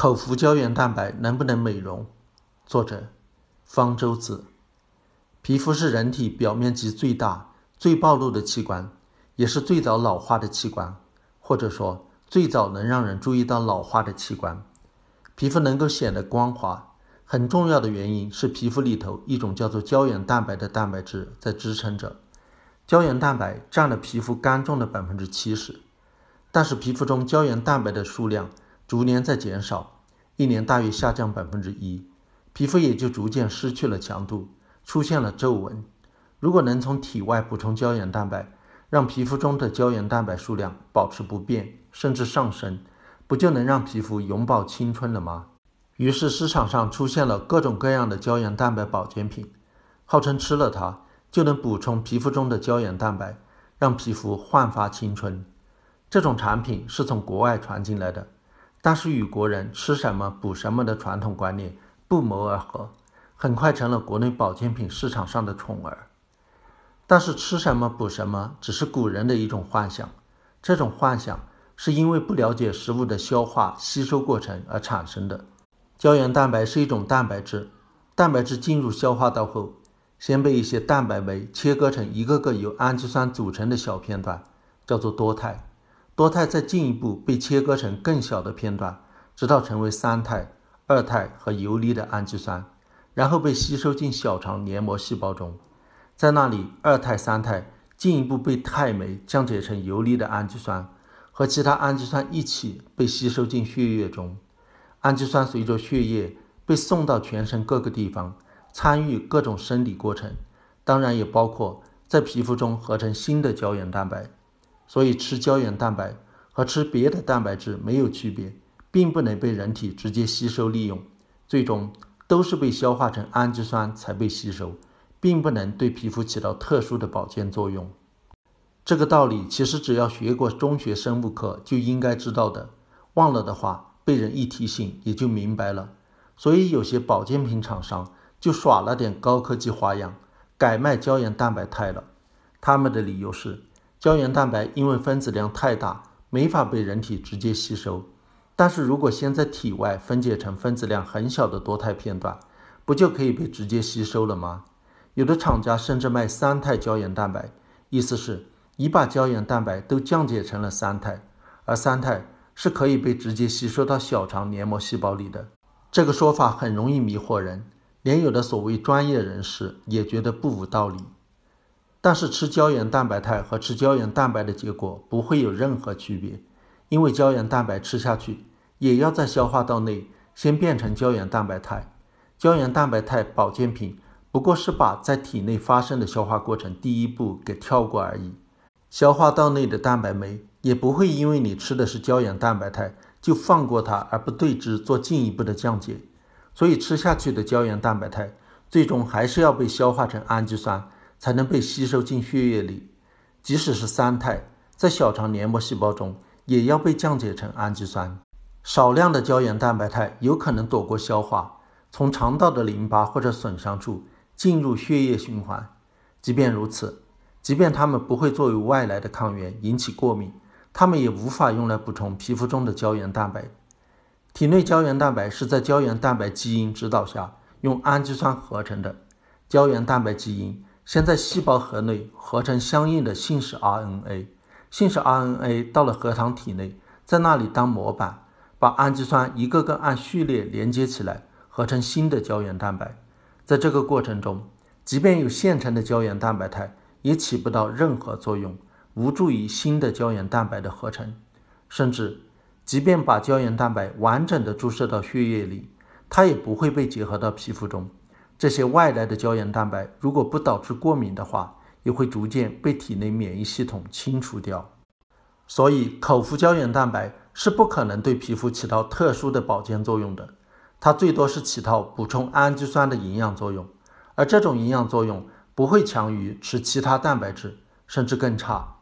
口服胶原蛋白能不能美容？作者：方舟子。皮肤是人体表面积最大、最暴露的器官，也是最早老化的器官，或者说最早能让人注意到老化的器官。皮肤能够显得光滑，很重要的原因是皮肤里头一种叫做胶原蛋白的蛋白质在支撑着。胶原蛋白占了皮肤干重的百分之七十，但是皮肤中胶原蛋白的数量。逐年在减少，一年大约下降百分之一，皮肤也就逐渐失去了强度，出现了皱纹。如果能从体外补充胶原蛋白，让皮肤中的胶原蛋白数量保持不变，甚至上升，不就能让皮肤永葆青春了吗？于是市场上出现了各种各样的胶原蛋白保健品，号称吃了它就能补充皮肤中的胶原蛋白，让皮肤焕发青春。这种产品是从国外传进来的。但是与国人吃什么补什么的传统观念不谋而合，很快成了国内保健品市场上的宠儿。但是吃什么补什么只是古人的一种幻想，这种幻想是因为不了解食物的消化吸收过程而产生的。胶原蛋白是一种蛋白质，蛋白质进入消化道后，先被一些蛋白酶切割成一个个由氨基酸组成的小片段，叫做多肽。多肽再进一步被切割成更小的片段，直到成为三肽、二肽和游离的氨基酸，然后被吸收进小肠黏膜细胞中。在那里，二肽、三肽进一步被肽酶降解成游离的氨基酸，和其他氨基酸一起被吸收进血液中。氨基酸随着血液被送到全身各个地方，参与各种生理过程，当然也包括在皮肤中合成新的胶原蛋白。所以吃胶原蛋白和吃别的蛋白质没有区别，并不能被人体直接吸收利用，最终都是被消化成氨基酸才被吸收，并不能对皮肤起到特殊的保健作用。这个道理其实只要学过中学生物课就应该知道的，忘了的话被人一提醒也就明白了。所以有些保健品厂商就耍了点高科技花样，改卖胶原蛋白肽了。他们的理由是。胶原蛋白因为分子量太大，没法被人体直接吸收。但是如果先在体外分解成分子量很小的多肽片段，不就可以被直接吸收了吗？有的厂家甚至卖三肽胶原蛋白，意思是已把胶原蛋白都降解成了三肽，而三肽是可以被直接吸收到小肠黏膜细胞里的。这个说法很容易迷惑人，连有的所谓专业人士也觉得不无道理。但是吃胶原蛋白肽和吃胶原蛋白的结果不会有任何区别，因为胶原蛋白吃下去也要在消化道内先变成胶原蛋白肽。胶原蛋白肽保健品不过是把在体内发生的消化过程第一步给跳过而已。消化道内的蛋白酶也不会因为你吃的是胶原蛋白肽就放过它而不对之做进一步的降解，所以吃下去的胶原蛋白肽最终还是要被消化成氨基酸。才能被吸收进血液里，即使是三肽，在小肠黏膜细胞中也要被降解成氨基酸。少量的胶原蛋白肽有可能躲过消化，从肠道的淋巴或者损伤处进入血液循环。即便如此，即便它们不会作为外来的抗原引起过敏，它们也无法用来补充皮肤中的胶原蛋白。体内胶原蛋白是在胶原蛋白基因指导下用氨基酸合成的，胶原蛋白基因。先在细胞核内合成相应的信使 RNA，信使 RNA 到了核糖体内，在那里当模板，把氨基酸一个个按序列连接起来，合成新的胶原蛋白。在这个过程中，即便有现成的胶原蛋白肽，也起不到任何作用，无助于新的胶原蛋白的合成。甚至，即便把胶原蛋白完整的注射到血液里，它也不会被结合到皮肤中。这些外来的胶原蛋白如果不导致过敏的话，也会逐渐被体内免疫系统清除掉。所以，口服胶原蛋白是不可能对皮肤起到特殊的保健作用的，它最多是起到补充氨基酸的营养作用，而这种营养作用不会强于吃其他蛋白质，甚至更差。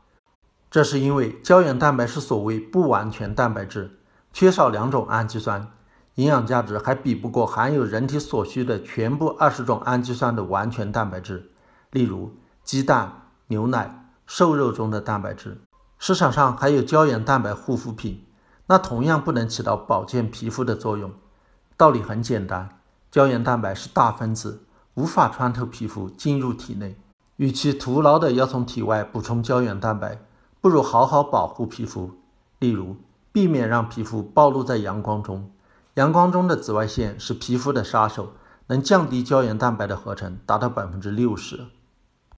这是因为胶原蛋白是所谓不完全蛋白质，缺少两种氨基酸。营养价值还比不过含有人体所需的全部二十种氨基酸的完全蛋白质，例如鸡蛋、牛奶、瘦肉中的蛋白质。市场上还有胶原蛋白护肤品，那同样不能起到保健皮肤的作用。道理很简单，胶原蛋白是大分子，无法穿透皮肤进入体内。与其徒劳的要从体外补充胶原蛋白，不如好好保护皮肤。例如，避免让皮肤暴露在阳光中。阳光中的紫外线是皮肤的杀手，能降低胶原蛋白的合成，达到百分之六十。